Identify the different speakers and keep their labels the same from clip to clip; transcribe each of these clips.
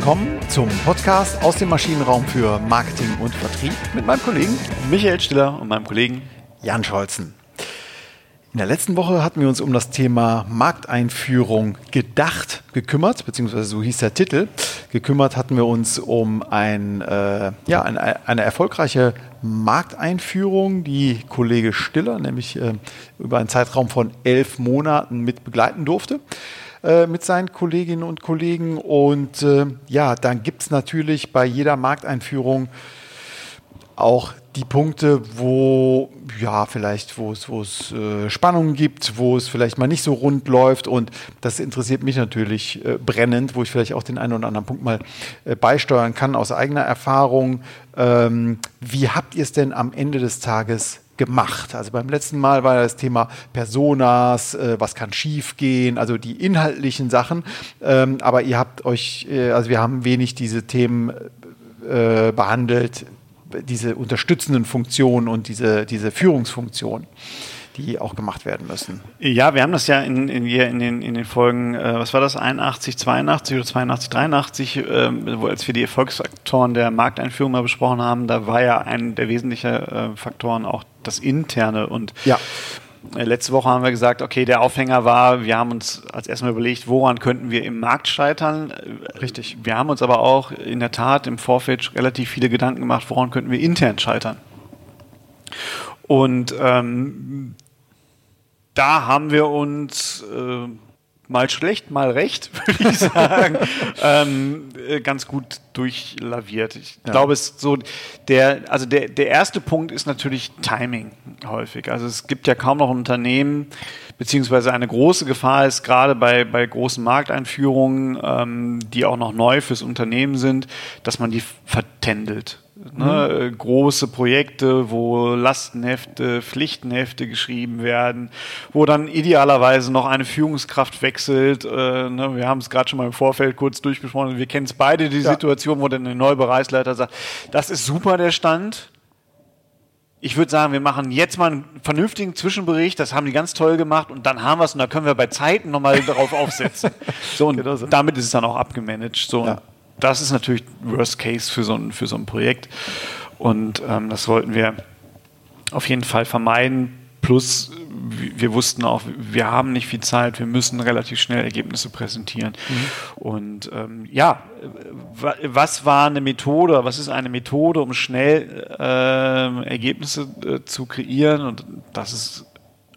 Speaker 1: willkommen zum Podcast aus dem Maschinenraum für Marketing und Vertrieb mit meinem Kollegen
Speaker 2: Michael Stiller und meinem Kollegen
Speaker 1: Jan Scholzen. In der letzten Woche hatten wir uns um das Thema Markteinführung gedacht, gekümmert, beziehungsweise so hieß der Titel. Gekümmert hatten wir uns um ein, äh, ja, eine, eine erfolgreiche Markteinführung, die Kollege Stiller nämlich äh, über einen Zeitraum von elf Monaten mit begleiten durfte äh, mit seinen Kolleginnen und Kollegen. Und äh, ja, dann gibt es natürlich bei jeder Markteinführung auch die Punkte, wo ja vielleicht, es, wo es äh, Spannungen gibt, wo es vielleicht mal nicht so rund läuft und das interessiert mich natürlich äh, brennend, wo ich vielleicht auch den einen oder anderen Punkt mal äh, beisteuern kann aus eigener Erfahrung. Ähm, wie habt ihr es denn am Ende des Tages gemacht? Also beim letzten Mal war das Thema Personas, äh, was kann schiefgehen, also die inhaltlichen Sachen, ähm, aber ihr habt euch, äh, also wir haben wenig diese Themen äh, behandelt diese unterstützenden Funktionen und diese, diese Führungsfunktion die auch gemacht werden müssen.
Speaker 2: Ja, wir haben das ja in, in, in, den, in den Folgen, äh, was war das, 81, 82 oder 82, 83, äh, wo als wir die Erfolgsfaktoren der Markteinführung mal besprochen haben, da war ja ein der wesentlichen äh, Faktoren auch das Interne und
Speaker 1: ja.
Speaker 2: Äh, letzte Woche haben wir gesagt, okay, der Aufhänger war, wir haben uns als erstmal überlegt, woran könnten wir im Markt scheitern.
Speaker 1: Richtig.
Speaker 2: Wir haben uns aber auch in der Tat im Vorfeld relativ viele Gedanken gemacht, woran könnten wir intern scheitern. Und ähm, da haben wir uns äh, mal schlecht, mal recht, würde ich sagen, ähm, äh, ganz gut durchlaviert. Ich ja. glaube, es so der, also der, der erste Punkt ist natürlich Timing häufig. Also es gibt ja kaum noch ein Unternehmen, beziehungsweise eine große Gefahr ist gerade bei, bei großen Markteinführungen, ähm, die auch noch neu fürs Unternehmen sind, dass man die vertändelt. Ne, mhm. Große Projekte, wo Lastenhefte, Pflichtenhefte geschrieben werden, wo dann idealerweise noch eine Führungskraft wechselt. Äh, ne, wir haben es gerade schon mal im Vorfeld kurz durchgesprochen. Wir kennen es beide, die ja. Situation, wo dann der neue Bereichsleiter sagt, das ist super der Stand. Ich würde sagen, wir machen jetzt mal einen vernünftigen Zwischenbericht, das haben die ganz toll gemacht und dann haben wir es und da können wir bei Zeiten nochmal darauf aufsetzen. So, und genau so. damit ist es dann auch abgemanagt. So, ja das ist natürlich Worst Case für so ein, für so ein Projekt. Und ähm, das wollten wir auf jeden Fall vermeiden. Plus, wir wussten auch, wir haben nicht viel Zeit, wir müssen relativ schnell Ergebnisse präsentieren. Mhm. Und ähm, ja, was war eine Methode, was ist eine Methode, um schnell äh, Ergebnisse äh, zu kreieren? Und das ist.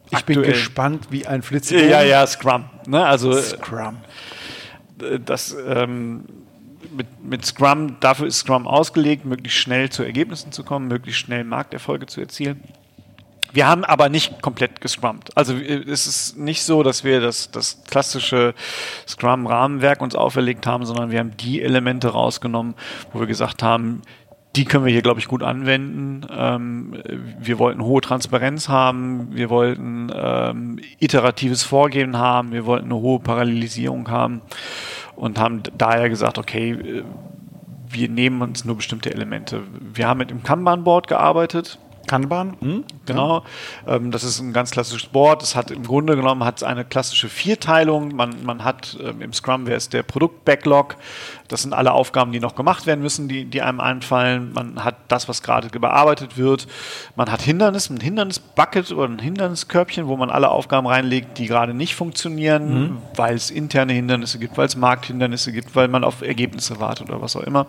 Speaker 1: Ich aktuell. bin gespannt wie ein Flitzebogen.
Speaker 2: Ja, ja, Scrum. Ne? Also,
Speaker 1: Scrum.
Speaker 2: Das. Ähm, mit, mit Scrum, dafür ist Scrum ausgelegt, möglichst schnell zu Ergebnissen zu kommen, möglichst schnell Markterfolge zu erzielen. Wir haben aber nicht komplett gescrummt. Also es ist nicht so, dass wir das, das klassische Scrum-Rahmenwerk uns auferlegt haben, sondern wir haben die Elemente rausgenommen, wo wir gesagt haben, die können wir hier, glaube ich, gut anwenden. Ähm, wir wollten hohe Transparenz haben, wir wollten ähm, iteratives Vorgehen haben, wir wollten eine hohe Parallelisierung haben und haben daher gesagt, okay, äh, wir nehmen uns nur bestimmte Elemente. Wir haben mit dem Kanban-Board gearbeitet.
Speaker 1: Kanban?
Speaker 2: Mhm, genau. Ja. Ähm, das ist ein ganz klassisches Board. Es hat im Grunde genommen hat eine klassische Vierteilung. Man, man hat ähm, im Scrum, wer ist der Produkt-Backlog? Das sind alle Aufgaben, die noch gemacht werden müssen, die, die einem einfallen. Man hat das, was gerade bearbeitet wird. Man hat Hindernis, ein Hindernis-Bucket oder ein Hinderniskörbchen, wo man alle Aufgaben reinlegt, die gerade nicht funktionieren, mhm. weil es interne Hindernisse gibt, weil es Markthindernisse gibt, weil man auf Ergebnisse wartet oder was auch immer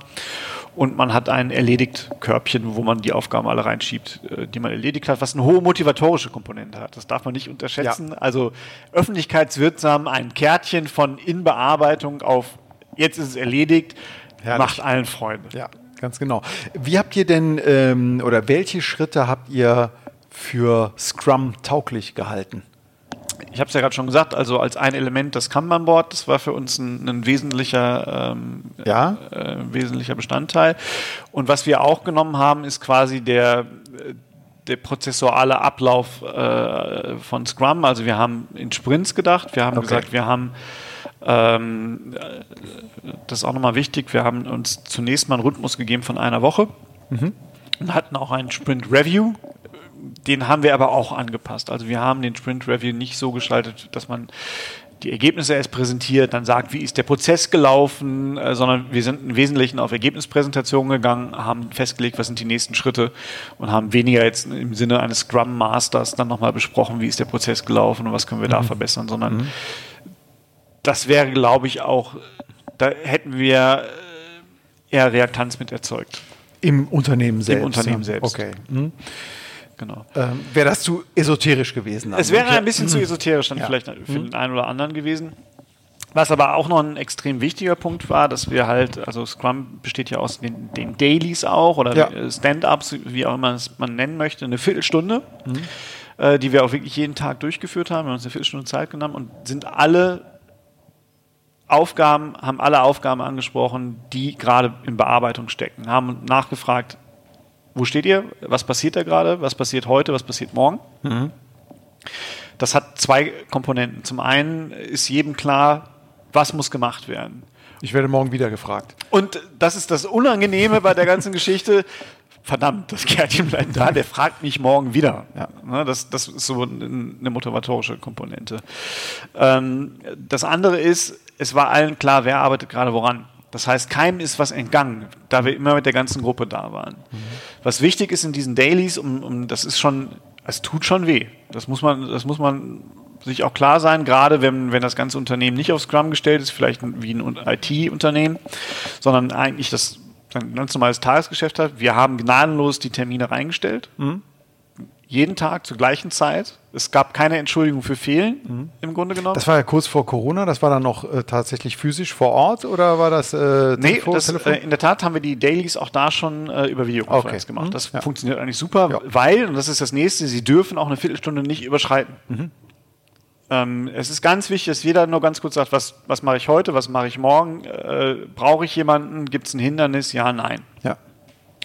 Speaker 2: und man hat ein Erledigt-Körbchen, wo man die Aufgaben alle reinschiebt, die man erledigt hat, was eine hohe motivatorische Komponente hat. Das darf man nicht unterschätzen. Ja. Also öffentlichkeitswirksam ein Kärtchen von Inbearbeitung auf jetzt ist es erledigt, Herrlich. macht allen Freude.
Speaker 1: Ja, ganz genau. Wie habt ihr denn ähm, oder welche Schritte habt ihr für Scrum tauglich gehalten?
Speaker 2: Ich habe es ja gerade schon gesagt, also als ein Element das Kanban-Board, das war für uns ein, ein wesentlicher, ähm,
Speaker 1: ja?
Speaker 2: äh, wesentlicher Bestandteil. Und was wir auch genommen haben, ist quasi der, der prozessuale Ablauf äh, von Scrum. Also wir haben in Sprints gedacht, wir haben okay. gesagt, wir haben ähm, das ist auch nochmal wichtig, wir haben uns zunächst mal einen Rhythmus gegeben von einer Woche. Mhm. Und hatten auch einen Sprint Review den haben wir aber auch angepasst. Also wir haben den Sprint Review nicht so gestaltet, dass man die Ergebnisse erst präsentiert, dann sagt, wie ist der Prozess gelaufen, äh, sondern wir sind im Wesentlichen auf Ergebnispräsentationen gegangen, haben festgelegt, was sind die nächsten Schritte und haben weniger jetzt im Sinne eines Scrum Masters dann nochmal besprochen, wie ist der Prozess gelaufen und was können wir mhm. da verbessern, sondern mhm. das wäre, glaube ich, auch, da hätten wir äh, eher Reaktanz mit erzeugt.
Speaker 1: Im Unternehmen selbst.
Speaker 2: Im Unternehmen selbst.
Speaker 1: Okay. Mhm. Genau. Ähm, wäre das zu esoterisch gewesen?
Speaker 2: Dann? Es wäre ein bisschen zu esoterisch dann ja. vielleicht für mhm. den einen oder anderen gewesen. Was aber auch noch ein extrem wichtiger Punkt war, dass wir halt, also Scrum besteht ja aus den, den Dailies auch oder ja. Stand-ups, wie auch immer man nennen möchte, eine Viertelstunde, mhm. äh, die wir auch wirklich jeden Tag durchgeführt haben. Wir haben uns eine Viertelstunde Zeit genommen und sind alle Aufgaben, haben alle Aufgaben angesprochen, die gerade in Bearbeitung stecken, haben nachgefragt, wo steht ihr? Was passiert da gerade? Was passiert heute? Was passiert morgen? Mhm. Das hat zwei Komponenten. Zum einen ist jedem klar, was muss gemacht werden.
Speaker 1: Ich werde morgen wieder gefragt.
Speaker 2: Und das ist das Unangenehme bei der ganzen Geschichte. Verdammt, das Kärtchen bleibt da, der fragt mich morgen wieder. Ja. Ne, das, das ist so eine motivatorische Komponente. Ähm, das andere ist, es war allen klar, wer arbeitet gerade woran. Das heißt, keinem ist was entgangen, da wir immer mit der ganzen Gruppe da waren. Mhm. Was wichtig ist in diesen Dailies, um, um, das ist schon, es tut schon weh. Das muss man, das muss man sich auch klar sein, gerade wenn, wenn das ganze Unternehmen nicht auf Scrum gestellt ist, vielleicht wie ein IT-Unternehmen, sondern eigentlich das ein ganz normales Tagesgeschäft hat. Wir haben gnadenlos die Termine reingestellt. Mhm jeden Tag zur gleichen Zeit. Es gab keine Entschuldigung für Fehlen mhm. im Grunde genommen.
Speaker 1: Das war ja kurz vor Corona, das war dann noch äh, tatsächlich physisch vor Ort oder war das
Speaker 2: äh, Nee, das, äh, in der Tat haben wir die Dailies auch da schon äh, über Videokonferenz okay. gemacht. Mhm. Das ja. funktioniert eigentlich super, ja. weil, und das ist das nächste, sie dürfen auch eine Viertelstunde nicht überschreiten. Mhm. Ähm, es ist ganz wichtig, dass jeder nur ganz kurz sagt, was, was mache ich heute, was mache ich morgen, äh, brauche ich jemanden, gibt es ein Hindernis, ja, nein.
Speaker 1: Ja.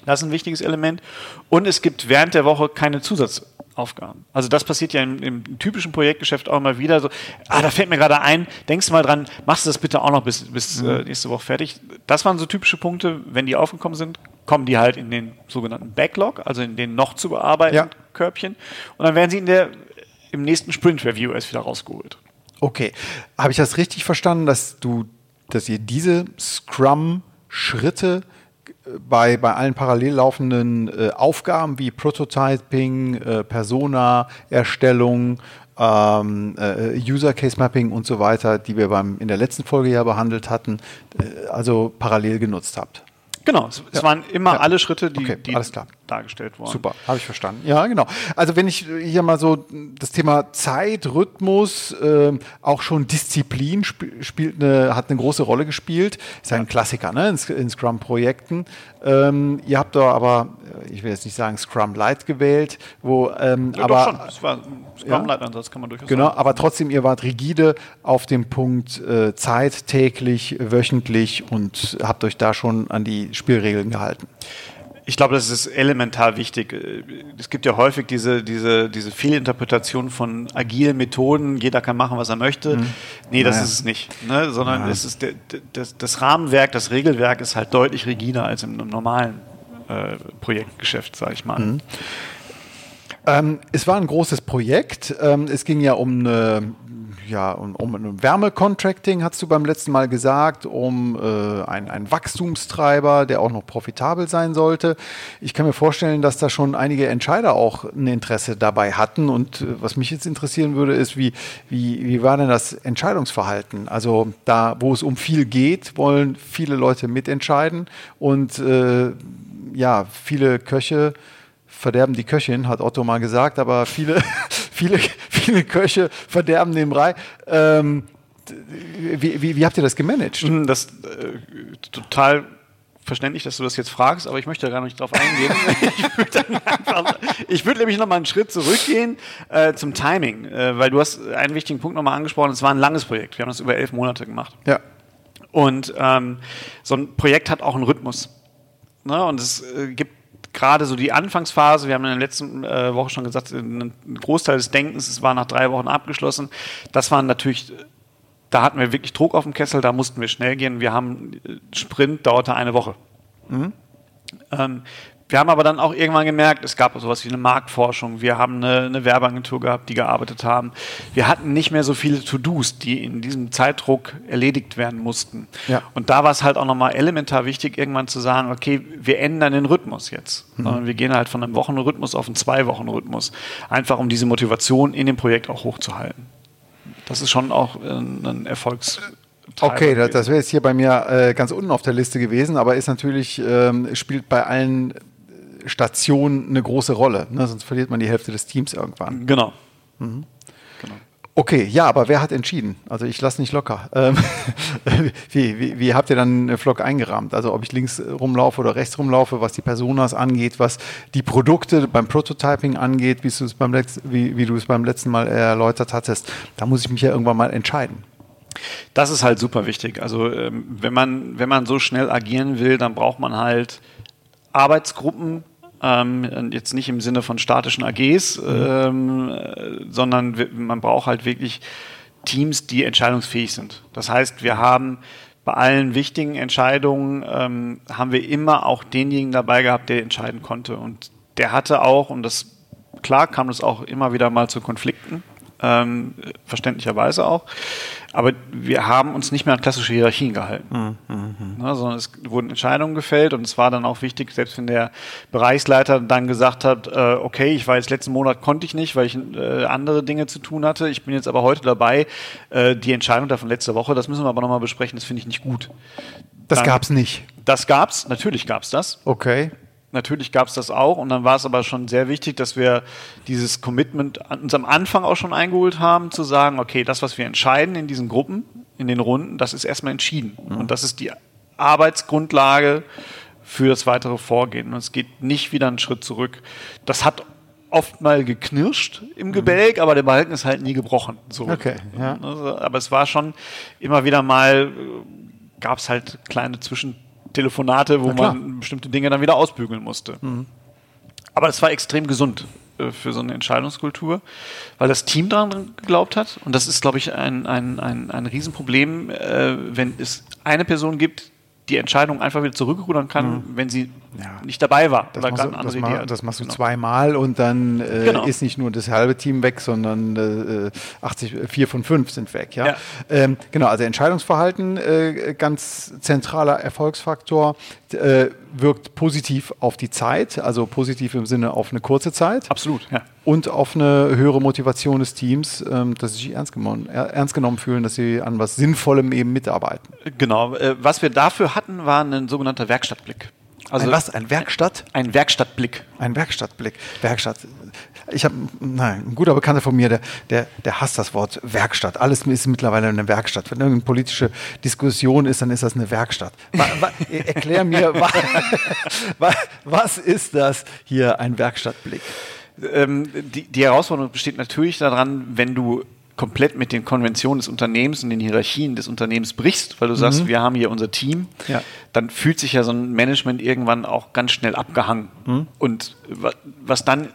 Speaker 2: Das ist ein wichtiges Element. Und es gibt während der Woche keine Zusatzaufgaben. Also das passiert ja im, im typischen Projektgeschäft auch immer wieder so, ah, da fällt mir gerade ein, denkst du mal dran, machst du das bitte auch noch bis, bis mhm. äh, nächste Woche fertig. Das waren so typische Punkte, wenn die aufgekommen sind, kommen die halt in den sogenannten Backlog, also in den noch zu bearbeitenden ja. Körbchen. Und dann werden sie in der, im nächsten Sprint-Review erst wieder rausgeholt.
Speaker 1: Okay. Habe ich das richtig verstanden, dass du, dass ihr diese Scrum-Schritte bei, bei allen parallel laufenden äh, Aufgaben wie Prototyping, äh, Persona-Erstellung, ähm, äh, User Case Mapping und so weiter, die wir beim, in der letzten Folge ja behandelt hatten, äh, also parallel genutzt habt.
Speaker 2: Genau, es, ja. waren immer ja. alle Schritte, die,
Speaker 1: okay,
Speaker 2: die
Speaker 1: dargestellt wurden. Super, habe ich verstanden. Ja, genau. Also wenn ich hier mal so das Thema Zeit, Rhythmus, äh, auch schon Disziplin sp spielt eine, hat eine große Rolle gespielt. Ist ja ein Klassiker ne? in, in Scrum-Projekten. Ähm, ihr habt da aber, äh, ich will jetzt nicht sagen Scrum Light gewählt, wo ähm, ja, aber
Speaker 2: doch schon. war Scrum Light Ansatz kann man durchaus
Speaker 1: genau, sagen. aber trotzdem ihr wart rigide auf dem Punkt äh, Zeit täglich, wöchentlich und habt euch da schon an die Spielregeln gehalten.
Speaker 2: Ich glaube, das ist elementar wichtig. Es gibt ja häufig diese, diese, diese Fehlinterpretation von agilen Methoden. Jeder kann machen, was er möchte. Mhm. Nee, das naja. ist es nicht. Ne? Sondern es ist der, das, das, Rahmenwerk, das Regelwerk ist halt deutlich rigider als im, im normalen äh, Projektgeschäft, sage ich mal. Mhm.
Speaker 1: Ähm, es war ein großes Projekt. Ähm, es ging ja um eine ja, um, um Wärmecontracting, hast du beim letzten Mal gesagt, um äh, ein, ein Wachstumstreiber, der auch noch profitabel sein sollte. Ich kann mir vorstellen, dass da schon einige Entscheider auch ein Interesse dabei hatten. Und äh, was mich jetzt interessieren würde, ist, wie, wie, wie war denn das Entscheidungsverhalten? Also da, wo es um viel geht, wollen viele Leute mitentscheiden und äh, ja, viele Köche verderben die Köchin, hat Otto mal gesagt, aber viele, viele, viele Köche verderben den Brei. Ähm, wie, wie, wie, habt ihr das gemanagt?
Speaker 2: Hm, das äh, total verständlich, dass du das jetzt fragst, aber ich möchte da gar nicht drauf eingehen. ich würde würd nämlich noch mal einen Schritt zurückgehen äh, zum Timing, äh, weil du hast einen wichtigen Punkt nochmal angesprochen. Es war ein langes Projekt. Wir haben das über elf Monate gemacht.
Speaker 1: Ja.
Speaker 2: Und ähm, so ein Projekt hat auch einen Rhythmus. Ne? Und es äh, gibt gerade so die Anfangsphase, wir haben in der letzten äh, Woche schon gesagt, ein Großteil des Denkens, es war nach drei Wochen abgeschlossen. Das waren natürlich, da hatten wir wirklich Druck auf dem Kessel, da mussten wir schnell gehen. Wir haben, äh, Sprint dauerte eine Woche. Mhm. Ähm, wir haben aber dann auch irgendwann gemerkt, es gab sowas wie eine Marktforschung, wir haben eine, eine Werbeagentur gehabt, die gearbeitet haben. Wir hatten nicht mehr so viele To-Dos, die in diesem Zeitdruck erledigt werden mussten. Ja. Und da war es halt auch nochmal elementar wichtig, irgendwann zu sagen, okay, wir ändern den Rhythmus jetzt. Mhm. Wir gehen halt von einem Wochenrhythmus auf einen Zwei-Wochen-Rhythmus. Einfach um diese Motivation in dem Projekt auch hochzuhalten. Das ist schon auch ein, ein Erfolgs
Speaker 1: Okay, das, das wäre jetzt hier bei mir äh, ganz unten auf der Liste gewesen, aber ist natürlich, ähm, spielt bei allen Station eine große Rolle. Ne? Sonst verliert man die Hälfte des Teams irgendwann.
Speaker 2: Genau. Mhm.
Speaker 1: genau. Okay, ja, aber wer hat entschieden? Also ich lasse nicht locker. Ähm, wie, wie, wie, habt ihr dann eine Vlog eingerahmt? Also ob ich links rumlaufe oder rechts rumlaufe, was die Personas angeht, was die Produkte beim Prototyping angeht, beim wie, wie du es beim letzten Mal erläutert hattest, da muss ich mich ja irgendwann mal entscheiden.
Speaker 2: Das ist halt super wichtig. Also ähm, wenn, man, wenn man so schnell agieren will, dann braucht man halt Arbeitsgruppen, ähm, jetzt nicht im Sinne von statischen AGs, mhm. ähm, sondern man braucht halt wirklich Teams, die entscheidungsfähig sind. Das heißt, wir haben bei allen wichtigen Entscheidungen ähm, haben wir immer auch denjenigen dabei gehabt, der entscheiden konnte. Und der hatte auch, und das klar kam es auch immer wieder mal zu Konflikten, ähm, verständlicherweise auch. Aber wir haben uns nicht mehr an klassische Hierarchien gehalten, mhm. ne, sondern es wurden Entscheidungen gefällt und es war dann auch wichtig, selbst wenn der Bereichsleiter dann gesagt hat, äh, okay, ich weiß, letzten Monat konnte ich nicht, weil ich äh, andere Dinge zu tun hatte, ich bin jetzt aber heute dabei, äh, die Entscheidung davon letzte Woche, das müssen wir aber nochmal besprechen, das finde ich nicht gut.
Speaker 1: Das gab es nicht.
Speaker 2: Das gab's, natürlich gab es das.
Speaker 1: Okay.
Speaker 2: Natürlich gab es das auch und dann war es aber schon sehr wichtig, dass wir dieses Commitment uns am Anfang auch schon eingeholt haben, zu sagen, okay, das, was wir entscheiden in diesen Gruppen, in den Runden, das ist erstmal entschieden. Mhm. Und das ist die Arbeitsgrundlage für das weitere Vorgehen. Und es geht nicht wieder einen Schritt zurück. Das hat oft mal geknirscht im Gebälk, mhm. aber der Balken ist halt nie gebrochen. So.
Speaker 1: Okay, ja.
Speaker 2: Also, aber es war schon immer wieder mal, äh, gab es halt kleine Zwischen Telefonate, wo man bestimmte Dinge dann wieder ausbügeln musste. Mhm. Aber das war extrem gesund äh, für so eine Entscheidungskultur, weil das Team daran geglaubt hat. Und das ist, glaube ich, ein, ein, ein, ein Riesenproblem, äh, wenn es eine Person gibt, die Entscheidung einfach wieder zurückrudern kann, mhm. wenn sie ja. nicht dabei war.
Speaker 1: Das, machst du, das, ma das machst du genau. zweimal und dann äh, genau. ist nicht nur das halbe Team weg, sondern äh, 80, vier von fünf sind weg. Ja? ja. Ähm, genau, also Entscheidungsverhalten, äh, ganz zentraler Erfolgsfaktor, äh, wirkt positiv auf die Zeit, also positiv im Sinne auf eine kurze Zeit.
Speaker 2: Absolut, ja.
Speaker 1: Und auf eine höhere Motivation des Teams, ähm, dass sie sich ernst genommen, ernst genommen fühlen, dass sie an was Sinnvollem eben mitarbeiten.
Speaker 2: Genau. Äh, was wir dafür hatten, war ein sogenannter Werkstattblick.
Speaker 1: Also ein was? Ein Werkstatt?
Speaker 2: Ein Werkstattblick.
Speaker 1: Ein Werkstattblick. Werkstatt. Ich habe, nein, ein guter Bekannter von mir, der, der, der hasst das Wort Werkstatt. Alles ist mittlerweile eine Werkstatt. Wenn irgendeine politische Diskussion ist, dann ist das eine Werkstatt. Wa, wa, erklär mir, wa, was ist das hier, ein Werkstattblick?
Speaker 2: Ähm, die, die Herausforderung besteht natürlich daran, wenn du komplett mit den Konventionen des Unternehmens und den Hierarchien des Unternehmens brichst, weil du sagst, mhm. wir haben hier unser Team, ja. dann fühlt sich ja so ein Management irgendwann auch ganz schnell abgehangen. Mhm. Und was dann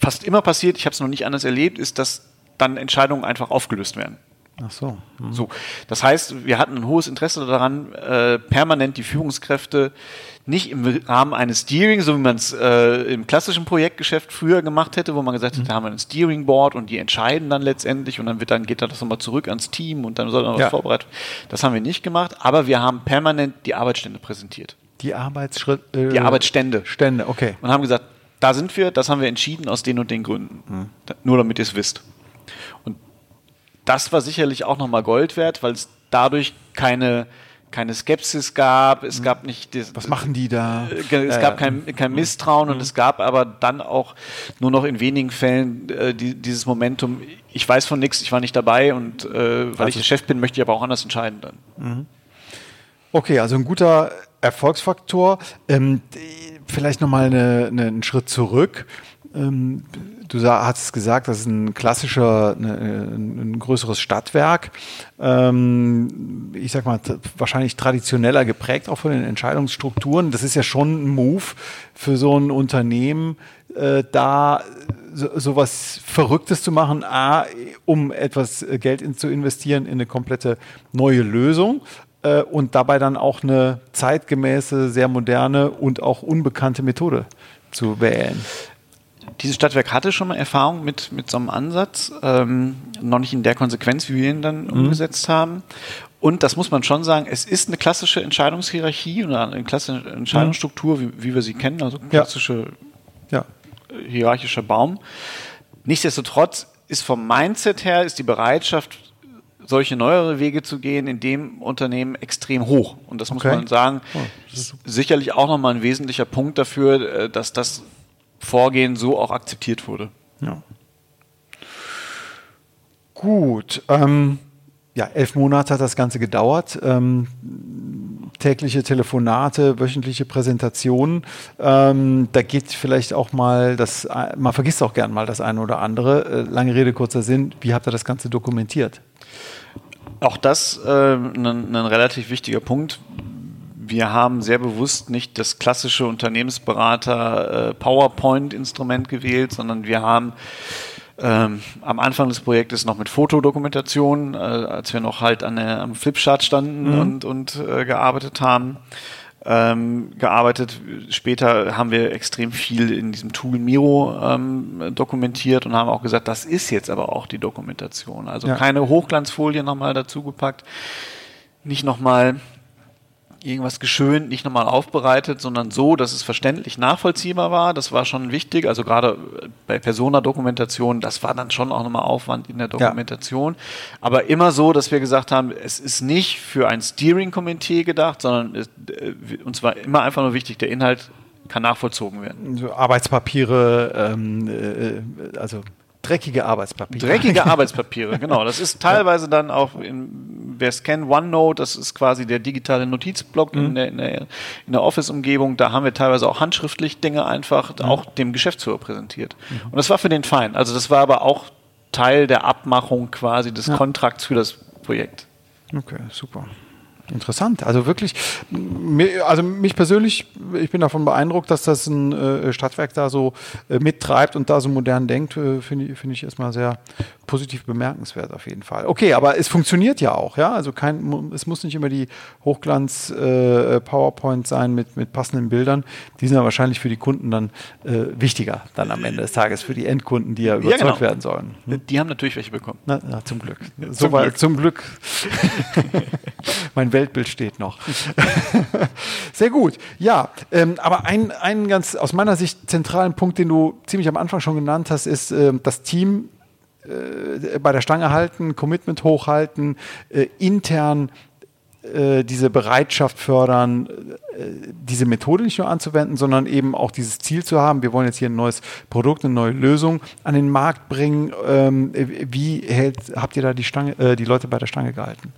Speaker 2: fast immer passiert, ich habe es noch nicht anders erlebt, ist, dass dann Entscheidungen einfach aufgelöst werden.
Speaker 1: Ach so.
Speaker 2: Mhm. so. Das heißt, wir hatten ein hohes Interesse daran, äh, permanent die Führungskräfte nicht im Rahmen eines Steering, so wie man es äh, im klassischen Projektgeschäft früher gemacht hätte, wo man gesagt hat, mhm. da haben wir ein Steering Board und die entscheiden dann letztendlich und dann wird dann geht das nochmal zurück ans Team und dann soll dann was ja. vorbereitet. Das haben wir nicht gemacht, aber wir haben permanent die Arbeitsstände präsentiert.
Speaker 1: Die Arbeitsschritte.
Speaker 2: Äh, die Arbeitsstände.
Speaker 1: Stände, okay.
Speaker 2: Und haben gesagt, da sind wir, das haben wir entschieden aus den und den Gründen. Mhm. Nur damit ihr es wisst. Und das war sicherlich auch nochmal Gold wert, weil es dadurch keine keine Skepsis gab, es gab nicht
Speaker 1: das, was machen die da?
Speaker 2: Äh, es gab kein, kein Misstrauen mhm. und es gab aber dann auch nur noch in wenigen Fällen äh, die, dieses Momentum, ich weiß von nichts, ich war nicht dabei und äh, weil also. ich der Chef bin, möchte ich aber auch anders entscheiden dann. Mhm.
Speaker 1: Okay, also ein guter Erfolgsfaktor. Ähm, vielleicht nochmal eine, eine, einen Schritt zurück. Ähm, du hast gesagt, das ist ein klassischer, eine, ein größeres Stadtwerk. Ähm, ich sag mal, wahrscheinlich traditioneller geprägt auch von den Entscheidungsstrukturen. Das ist ja schon ein Move für so ein Unternehmen, äh, da so, so Verrücktes zu machen, A, um etwas Geld in, zu investieren in eine komplette neue Lösung äh, und dabei dann auch eine zeitgemäße, sehr moderne und auch unbekannte Methode zu wählen.
Speaker 2: Dieses Stadtwerk hatte schon mal Erfahrung mit, mit so einem Ansatz, ähm, noch nicht in der Konsequenz, wie wir ihn dann mhm. umgesetzt haben. Und das muss man schon sagen, es ist eine klassische Entscheidungshierarchie oder eine klassische Entscheidungsstruktur, wie, wie wir sie kennen, also klassische ja. Ja. hierarchischer Baum. Nichtsdestotrotz ist vom Mindset her, ist die Bereitschaft, solche neuere Wege zu gehen, in dem Unternehmen extrem hoch. Und das muss okay. man sagen, oh, sicherlich auch nochmal ein wesentlicher Punkt dafür, äh, dass das Vorgehen so auch akzeptiert wurde.
Speaker 1: Ja. Gut. Ähm, ja, elf Monate hat das Ganze gedauert. Ähm, tägliche Telefonate, wöchentliche Präsentationen. Ähm, da geht vielleicht auch mal das, man vergisst auch gern mal das eine oder andere. Äh, lange Rede, kurzer Sinn. Wie habt ihr das Ganze dokumentiert?
Speaker 2: Auch das äh, ein, ein relativ wichtiger Punkt. Wir haben sehr bewusst nicht das klassische Unternehmensberater äh, gewählt, sondern wir haben ähm, am Anfang des Projektes noch mit Fotodokumentation, äh, als wir noch halt an der, am Flipchart standen mhm. und, und äh, gearbeitet haben. Ähm, gearbeitet. Später haben wir extrem viel in diesem Tool Miro ähm, dokumentiert und haben auch gesagt, das ist jetzt aber auch die Dokumentation. Also ja. keine Hochglanzfolie nochmal dazugepackt, nicht nochmal irgendwas geschönt, nicht nochmal aufbereitet, sondern so, dass es verständlich nachvollziehbar war. Das war schon wichtig. Also gerade bei Persona-Dokumentation, das war dann schon auch nochmal Aufwand in der Dokumentation. Ja. Aber immer so, dass wir gesagt haben, es ist nicht für ein Steering-Komitee gedacht, sondern äh, uns war immer einfach nur wichtig, der Inhalt kann nachvollzogen werden.
Speaker 1: So Arbeitspapiere, ähm, äh, also Dreckige Arbeitspapiere.
Speaker 2: Dreckige Arbeitspapiere, genau. Das ist teilweise dann auch, in, wer es kennt, OneNote, das ist quasi der digitale Notizblock mhm. in der, in der, der Office-Umgebung. Da haben wir teilweise auch handschriftlich Dinge einfach mhm. auch dem Geschäftsführer präsentiert. Mhm. Und das war für den fein. Also das war aber auch Teil der Abmachung quasi des ja. Kontrakts für das Projekt.
Speaker 1: Okay, super. Interessant. Also wirklich, also mich persönlich, ich bin davon beeindruckt, dass das ein äh, Stadtwerk da so äh, mittreibt und da so modern denkt, äh, finde ich, find ich erstmal sehr positiv bemerkenswert auf jeden Fall. Okay, aber es funktioniert ja auch, ja. Also kein, es muss nicht immer die Hochglanz äh, PowerPoint sein mit, mit passenden Bildern. Die sind ja wahrscheinlich für die Kunden dann äh, wichtiger, dann am Ende des Tages, für die Endkunden, die ja überzeugt ja, genau. werden sollen.
Speaker 2: Hm? Die haben natürlich welche bekommen.
Speaker 1: Na, na zum Glück. zum, so Glück. zum Glück. mein Weltbild steht noch. Sehr gut. Ja, ähm, aber ein, ein ganz aus meiner Sicht zentralen Punkt, den du ziemlich am Anfang schon genannt hast, ist äh, das Team äh, bei der Stange halten, Commitment hochhalten, äh, intern äh, diese Bereitschaft fördern, äh, diese Methode nicht nur anzuwenden, sondern eben auch dieses Ziel zu haben. Wir wollen jetzt hier ein neues Produkt, eine neue Lösung an den Markt bringen. Ähm, wie hält, habt ihr da die, Stange, die Leute bei der Stange gehalten?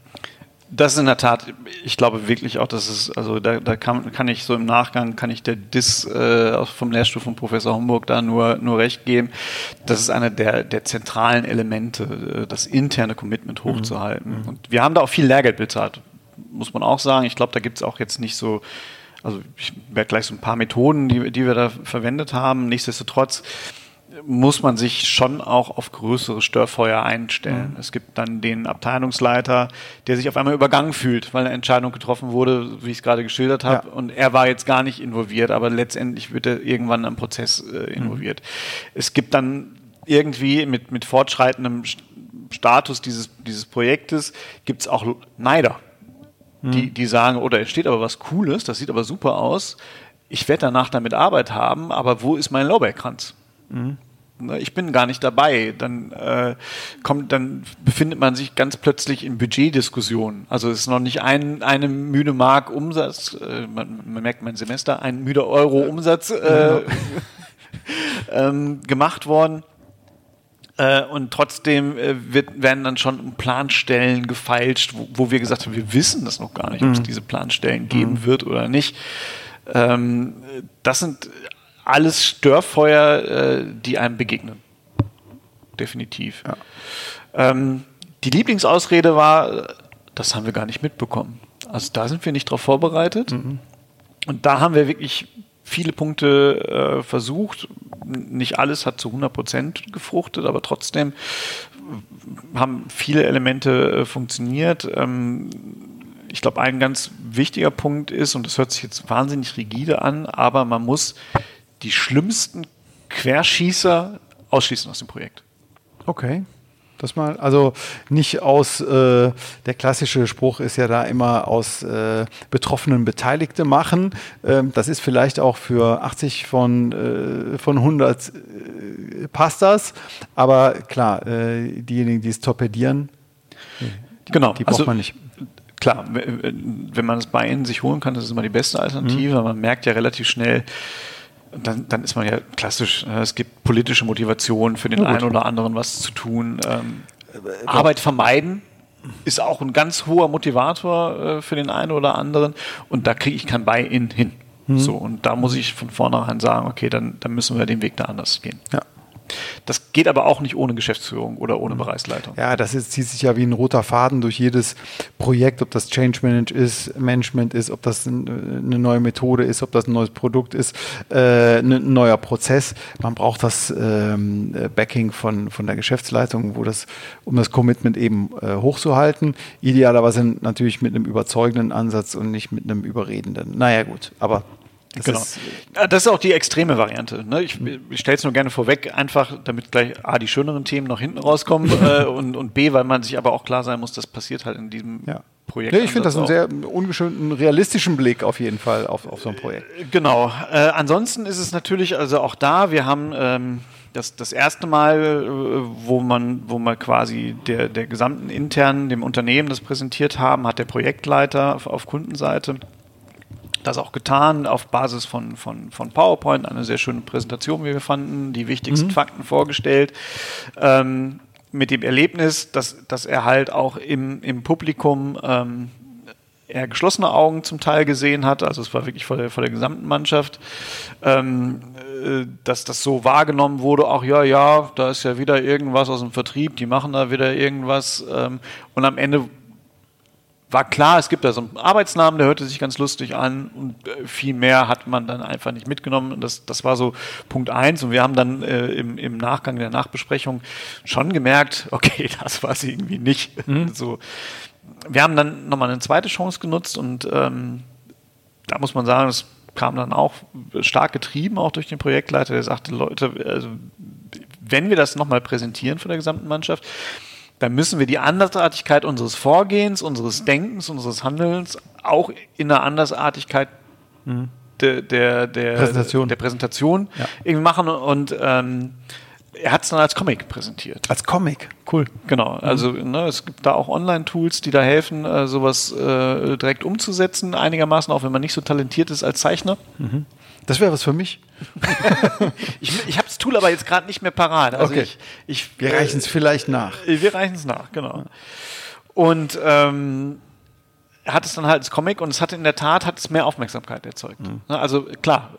Speaker 2: Das ist in der Tat, ich glaube wirklich auch, dass es, also da, da kann, kann ich so im Nachgang, kann ich der Diss äh, vom Lehrstuhl von Professor Homburg da nur, nur recht geben. Das ist einer der, der zentralen Elemente, äh, das interne Commitment mhm. hochzuhalten. Mhm. Und wir haben da auch viel Lehrgeld bezahlt, muss man auch sagen. Ich glaube, da gibt es auch jetzt nicht so, also ich werde gleich so ein paar Methoden, die, die wir da verwendet haben. Nichtsdestotrotz, muss man sich schon auch auf größere Störfeuer einstellen. Mhm. Es gibt dann den Abteilungsleiter, der sich auf einmal übergangen fühlt, weil eine Entscheidung getroffen wurde, wie ich es gerade geschildert habe, ja. und er war jetzt gar nicht involviert, aber letztendlich wird er irgendwann am Prozess äh, involviert. Mhm. Es gibt dann irgendwie mit, mit fortschreitendem Status dieses, dieses Projektes gibt es auch Neider, mhm. die, die sagen, oder oh, es steht aber was Cooles, das sieht aber super aus, ich werde danach damit Arbeit haben, aber wo ist mein Lorbeerkranz? Mhm. Ich bin gar nicht dabei. Dann äh, kommt, dann befindet man sich ganz plötzlich in Budgetdiskussionen. Also es ist noch nicht ein eine müde Mark Umsatz, äh, man, man, merkt mein Semester, ein müde Euro Umsatz äh, ähm, gemacht worden. Äh, und trotzdem äh, wird, werden dann schon Planstellen gefeilscht, wo, wo, wir gesagt haben, wir wissen das noch gar nicht, ob es mhm. diese Planstellen geben mhm. wird oder nicht. Ähm, das sind alles Störfeuer, äh, die einem begegnen. Definitiv. Ja. Ähm, die Lieblingsausrede war, das haben wir gar nicht mitbekommen. Also da sind wir nicht drauf vorbereitet. Mhm. Und da haben wir wirklich viele Punkte äh, versucht. Nicht alles hat zu 100 Prozent gefruchtet, aber trotzdem haben viele Elemente äh, funktioniert. Ähm, ich glaube, ein ganz wichtiger Punkt ist, und das hört sich jetzt wahnsinnig rigide an, aber man muss die schlimmsten Querschießer ausschließen aus dem Projekt.
Speaker 1: Okay. Das mal, also nicht aus, äh, der klassische Spruch ist ja da immer aus äh, Betroffenen Beteiligte machen. Ähm, das ist vielleicht auch für 80 von, äh, von 100 äh, passt das. Aber klar, äh, diejenigen, die es torpedieren,
Speaker 2: genau.
Speaker 1: die braucht also, man nicht.
Speaker 2: Klar, wenn man es bei ihnen sich holen kann, das ist immer die beste Alternative. Mhm. Man merkt ja relativ schnell, dann, dann ist man ja klassisch. Ne? Es gibt politische Motivation für den einen oder anderen, was zu tun. Ähm, äh, Arbeit vermeiden ist auch ein ganz hoher Motivator äh, für den einen oder anderen. Und da kriege ich kein Buy-in hin. Mhm. So, und da muss ich von vornherein sagen, okay, dann, dann müssen wir den Weg da anders gehen.
Speaker 1: Ja.
Speaker 2: Das geht aber auch nicht ohne Geschäftsführung oder ohne Bereichsleitung.
Speaker 1: Ja, das ist, zieht sich ja wie ein roter Faden durch jedes Projekt, ob das Change Management ist, Management ist, ob das eine neue Methode ist, ob das ein neues Produkt ist, äh, ein neuer Prozess. Man braucht das ähm, Backing von, von der Geschäftsleitung, wo das, um das Commitment eben äh, hochzuhalten. Idealerweise natürlich mit einem überzeugenden Ansatz und nicht mit einem überredenden. Naja, gut, aber
Speaker 2: das genau. Ist, das ist auch die extreme Variante. Ne? Ich, ich stelle es nur gerne vorweg, einfach damit gleich A, die schöneren Themen noch hinten rauskommen äh, und, und B, weil man sich aber auch klar sein muss, das passiert halt in diesem ja. Projekt.
Speaker 1: Nee, ich finde das einen sehr ungeschönten, realistischen Blick auf jeden Fall auf, auf so ein Projekt.
Speaker 2: Äh, genau. Äh, ansonsten ist es natürlich, also auch da, wir haben ähm, das, das erste Mal, äh, wo man, wo man quasi der, der gesamten internen, dem Unternehmen das präsentiert haben, hat der Projektleiter auf, auf Kundenseite das auch getan, auf Basis von, von, von PowerPoint, eine sehr schöne Präsentation, wie wir fanden, die wichtigsten mhm. Fakten vorgestellt. Ähm, mit dem Erlebnis, dass, dass er halt auch im, im Publikum ähm, eher geschlossene Augen zum Teil gesehen hat, also es war wirklich vor der, vor der gesamten Mannschaft, ähm, äh, dass das so wahrgenommen wurde, auch ja, ja, da ist ja wieder irgendwas aus dem Vertrieb, die machen da wieder irgendwas ähm, und am Ende war klar, es gibt da so einen Arbeitsnamen, der hörte sich ganz lustig an und äh, viel mehr hat man dann einfach nicht mitgenommen. Das, das war so Punkt eins und wir haben dann äh, im, im Nachgang der Nachbesprechung schon gemerkt, okay, das war es irgendwie nicht. Mhm. So, wir haben dann nochmal eine zweite Chance genutzt und ähm, da muss man sagen, es kam dann auch stark getrieben, auch durch den Projektleiter, der sagte, Leute, also, wenn wir das nochmal präsentieren vor der gesamten Mannschaft, dann müssen wir die Andersartigkeit unseres Vorgehens, unseres Denkens, unseres Handelns auch in einer Andersartigkeit mhm. der, der, der,
Speaker 1: Präsentation,
Speaker 2: der Präsentation ja. irgendwie machen und ähm, er hat es dann als Comic präsentiert.
Speaker 1: Als Comic,
Speaker 2: cool. Genau. Mhm. Also ne, es gibt da auch Online-Tools, die da helfen, äh, sowas äh, direkt umzusetzen, einigermaßen, auch wenn man nicht so talentiert ist als Zeichner.
Speaker 1: Mhm. Das wäre was für mich.
Speaker 2: ich ich habe das Tool aber jetzt gerade nicht mehr parat.
Speaker 1: Also okay. ich, ich, wir reichen es äh, vielleicht nach.
Speaker 2: Wir reichen es nach, genau. Und ähm, hat es dann halt als Comic und es hatte in der Tat hat es mehr Aufmerksamkeit erzeugt. Mhm. Ne, also klar,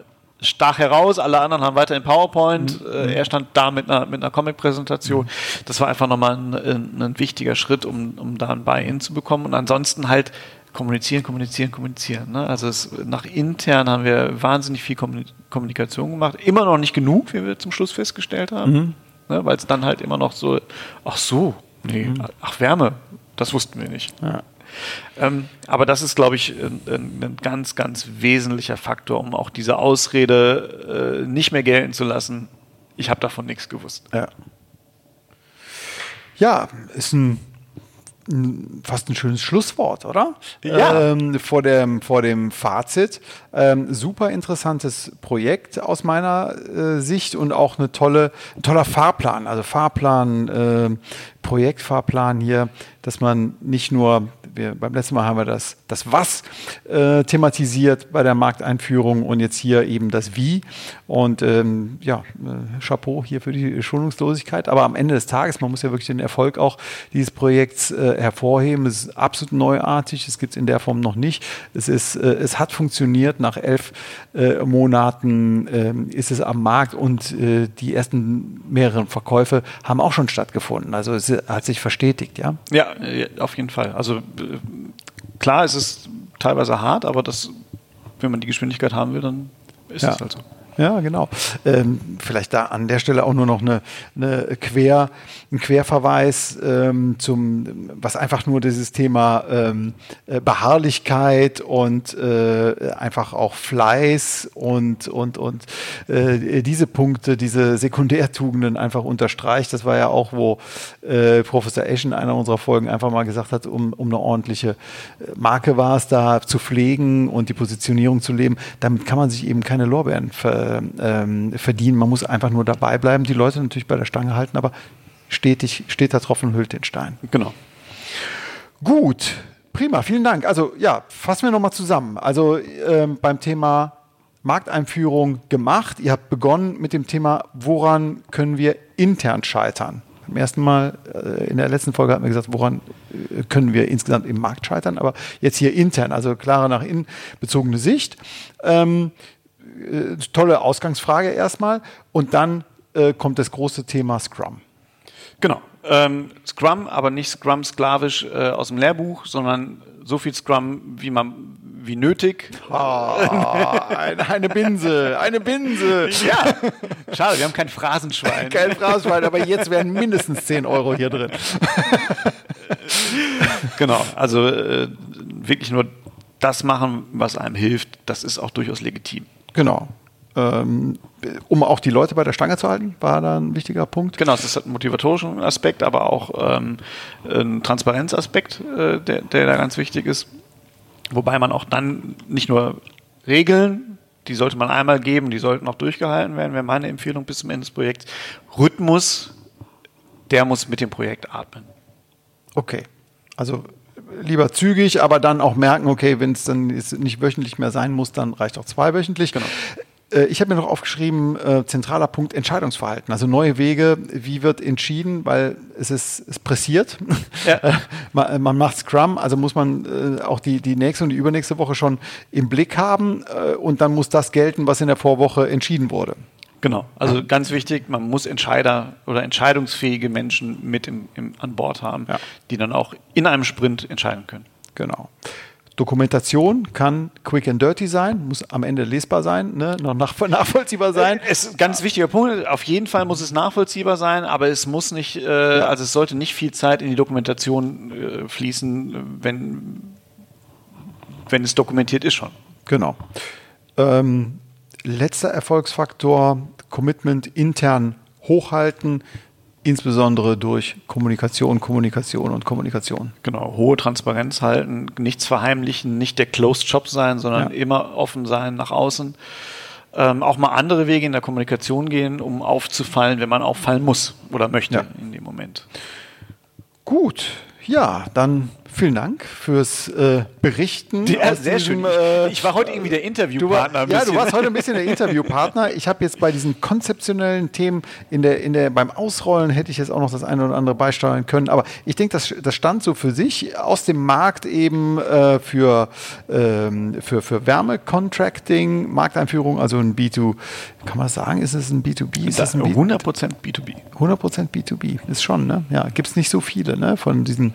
Speaker 2: stach heraus, alle anderen haben weiter in PowerPoint, mhm. äh, er stand da mit einer, mit einer Comic-Präsentation. Mhm. Das war einfach nochmal ein, ein, ein wichtiger Schritt, um, um da ein Buy-in zu bekommen. Und ansonsten halt kommunizieren, kommunizieren, kommunizieren. Ne? Also es, nach intern haben wir wahnsinnig viel Kommunikation gemacht. Immer noch nicht genug, wie wir zum Schluss festgestellt haben. Mhm. Ne? Weil es dann halt immer noch so, ach so, nee, mhm. ach Wärme, das wussten wir nicht. Ja. Ähm, aber das ist, glaube ich, ein, ein, ganz, ganz wesentlicher Faktor, um auch diese Ausrede äh, nicht mehr gelten zu lassen. Ich habe davon nichts gewusst.
Speaker 1: Ja. ja, ist ein fast ein schönes Schlusswort, oder?
Speaker 2: Ja.
Speaker 1: Ähm, vor, dem, vor dem Fazit. Ähm, super interessantes Projekt aus meiner äh, Sicht und auch eine tolle, ein toller Fahrplan. Also Fahrplan, äh, Projektfahrplan hier, dass man nicht nur wir, beim letzten Mal haben wir das, das Was äh, thematisiert bei der Markteinführung und jetzt hier eben das Wie. Und ähm, ja, äh, Chapeau hier für die Schonungslosigkeit. Aber am Ende des Tages, man muss ja wirklich den Erfolg auch dieses Projekts äh, hervorheben. Es ist absolut neuartig, es gibt es in der Form noch nicht. Es, ist, äh, es hat funktioniert. Nach elf äh, Monaten ähm, ist es am Markt und äh, die ersten mehreren Verkäufe haben auch schon stattgefunden. Also es hat sich verstetigt, ja?
Speaker 2: Ja, auf jeden Fall. Also klar, es ist teilweise hart, aber das, wenn man die Geschwindigkeit haben will, dann ist es halt so.
Speaker 1: Ja, genau. Ähm, vielleicht da an der Stelle auch nur noch eine, eine Quer, ein Querverweis ähm, zum, was einfach nur dieses Thema ähm, äh, Beharrlichkeit und äh, einfach auch Fleiß und, und, und äh, diese Punkte, diese Sekundärtugenden einfach unterstreicht. Das war ja auch, wo äh, Professor Esch in einer unserer Folgen einfach mal gesagt hat, um, um eine ordentliche äh, Marke war es da zu pflegen und die Positionierung zu leben. Damit kann man sich eben keine Lorbeeren ver, ähm, verdienen. Man muss einfach nur dabei bleiben, die Leute natürlich bei der Stange halten, aber stetig, steht der Tropfen hüllt den Stein.
Speaker 2: Genau.
Speaker 1: Gut, prima, vielen Dank. Also ja, fassen wir nochmal zusammen. Also ähm, beim Thema Markteinführung gemacht. Ihr habt begonnen mit dem Thema, woran können wir intern scheitern? Beim ersten Mal, äh, in der letzten Folge hatten wir gesagt, woran äh, können wir insgesamt im Markt scheitern, aber jetzt hier intern, also klare nach innen bezogene Sicht. Ähm, äh, tolle Ausgangsfrage erstmal. Und dann äh, kommt das große Thema Scrum.
Speaker 2: Genau. Ähm, Scrum, aber nicht Scrum sklavisch äh, aus dem Lehrbuch, sondern so viel Scrum, wie man wie nötig.
Speaker 1: Oh, eine, Binse, eine Binse.
Speaker 2: Ja, schade, wir haben kein Phrasenschwein.
Speaker 1: Kein Phrasenschwein, aber jetzt wären mindestens 10 Euro hier drin.
Speaker 2: genau, also äh, wirklich nur das machen, was einem hilft, das ist auch durchaus legitim.
Speaker 1: Genau. Ähm, um auch die Leute bei der Stange zu halten, war da ein wichtiger Punkt.
Speaker 2: Genau, das ist ein motivatorischer Aspekt, aber auch ähm, ein Transparenzaspekt, äh, der, der da ganz wichtig ist. Wobei man auch dann nicht nur Regeln, die sollte man einmal geben, die sollten auch durchgehalten werden, wäre meine Empfehlung bis zum Ende des Projekts. Rhythmus, der muss mit dem Projekt atmen.
Speaker 1: Okay. Also lieber zügig, aber dann auch merken, okay, wenn es dann nicht wöchentlich mehr sein muss, dann reicht auch zweiwöchentlich. Genau. Äh, ich habe mir noch aufgeschrieben, äh, zentraler Punkt Entscheidungsverhalten. Also neue Wege, wie wird entschieden, weil es ist, es pressiert. Ja. man, man, macht Scrum, also muss man äh, auch die, die nächste und die übernächste Woche schon im Blick haben äh, und dann muss das gelten, was in der Vorwoche entschieden wurde.
Speaker 2: Genau, also ganz wichtig, man muss Entscheider oder entscheidungsfähige Menschen mit im, im an Bord haben, ja. die dann auch in einem Sprint entscheiden können.
Speaker 1: Genau. Dokumentation kann quick and dirty sein, muss am Ende lesbar sein, ne? noch nach, nachvollziehbar sein.
Speaker 2: Es ist ein ganz wichtiger Punkt. Auf jeden Fall muss es nachvollziehbar sein, aber es muss nicht, äh, ja. also es sollte nicht viel Zeit in die Dokumentation äh, fließen, wenn, wenn es dokumentiert ist schon.
Speaker 1: Genau. Ähm, letzter Erfolgsfaktor, Commitment intern hochhalten, insbesondere durch Kommunikation, Kommunikation und Kommunikation.
Speaker 2: Genau, hohe Transparenz halten, nichts verheimlichen, nicht der Closed Shop sein, sondern ja. immer offen sein nach außen. Ähm, auch mal andere Wege in der Kommunikation gehen, um aufzufallen, wenn man auffallen muss oder möchte ja. in dem Moment.
Speaker 1: Gut, ja, dann Vielen Dank fürs äh, Berichten.
Speaker 2: Ja, sehr diesem, schön. Äh, ich war heute irgendwie der Interviewpartner.
Speaker 1: Du war, ja, du warst heute ein bisschen der Interviewpartner. Ich habe jetzt bei diesen konzeptionellen Themen in der, in der, beim Ausrollen hätte ich jetzt auch noch das eine oder andere beisteuern können. Aber ich denke, das, das stand so für sich aus dem Markt eben äh, für, ähm, für, für Wärmecontracting, Markteinführung, also ein B2, kann man sagen, ist es ein B2B? Ist
Speaker 2: das
Speaker 1: ein
Speaker 2: 100% B2B.
Speaker 1: 100% B2B, ist schon, ne? Ja, gibt es nicht so viele, ne? Von diesen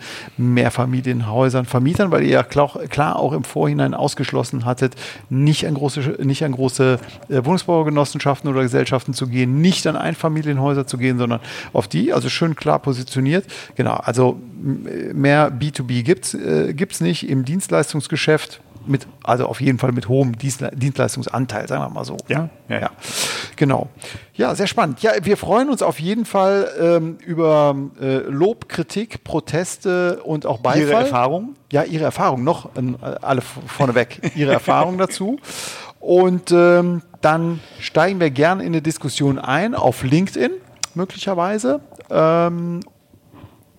Speaker 1: Mehrfamilienhäusern, Vermietern, weil ihr ja klar, klar auch im Vorhinein ausgeschlossen hattet, nicht an große, nicht an große äh, Wohnungsbaugenossenschaften oder Gesellschaften zu gehen, nicht an Einfamilienhäuser zu gehen, sondern auf die, also schön klar positioniert. Genau, also mehr B2B gibt es äh, nicht im Dienstleistungsgeschäft mit, also auf jeden Fall mit hohem Dienstleistungsanteil, sagen wir mal so.
Speaker 2: Ja,
Speaker 1: ja, ja. genau. Ja, sehr spannend. Ja, wir freuen uns auf jeden Fall ähm, über äh, Lob, Kritik, Proteste und auch Beifall.
Speaker 2: Ihre Erfahrung?
Speaker 1: Ja, Ihre Erfahrung noch, äh, alle vorneweg, Ihre Erfahrung dazu. Und ähm, dann steigen wir gerne in eine Diskussion ein auf LinkedIn möglicherweise. Ähm,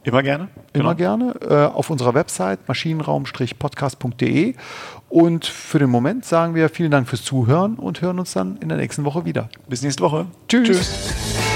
Speaker 2: Immer gerne.
Speaker 1: Immer genau. gerne. Äh, auf unserer Website maschinenraum-podcast.de. Und für den Moment sagen wir vielen Dank fürs Zuhören und hören uns dann in der nächsten Woche wieder.
Speaker 2: Bis nächste Woche.
Speaker 1: Tschüss. Tschüss.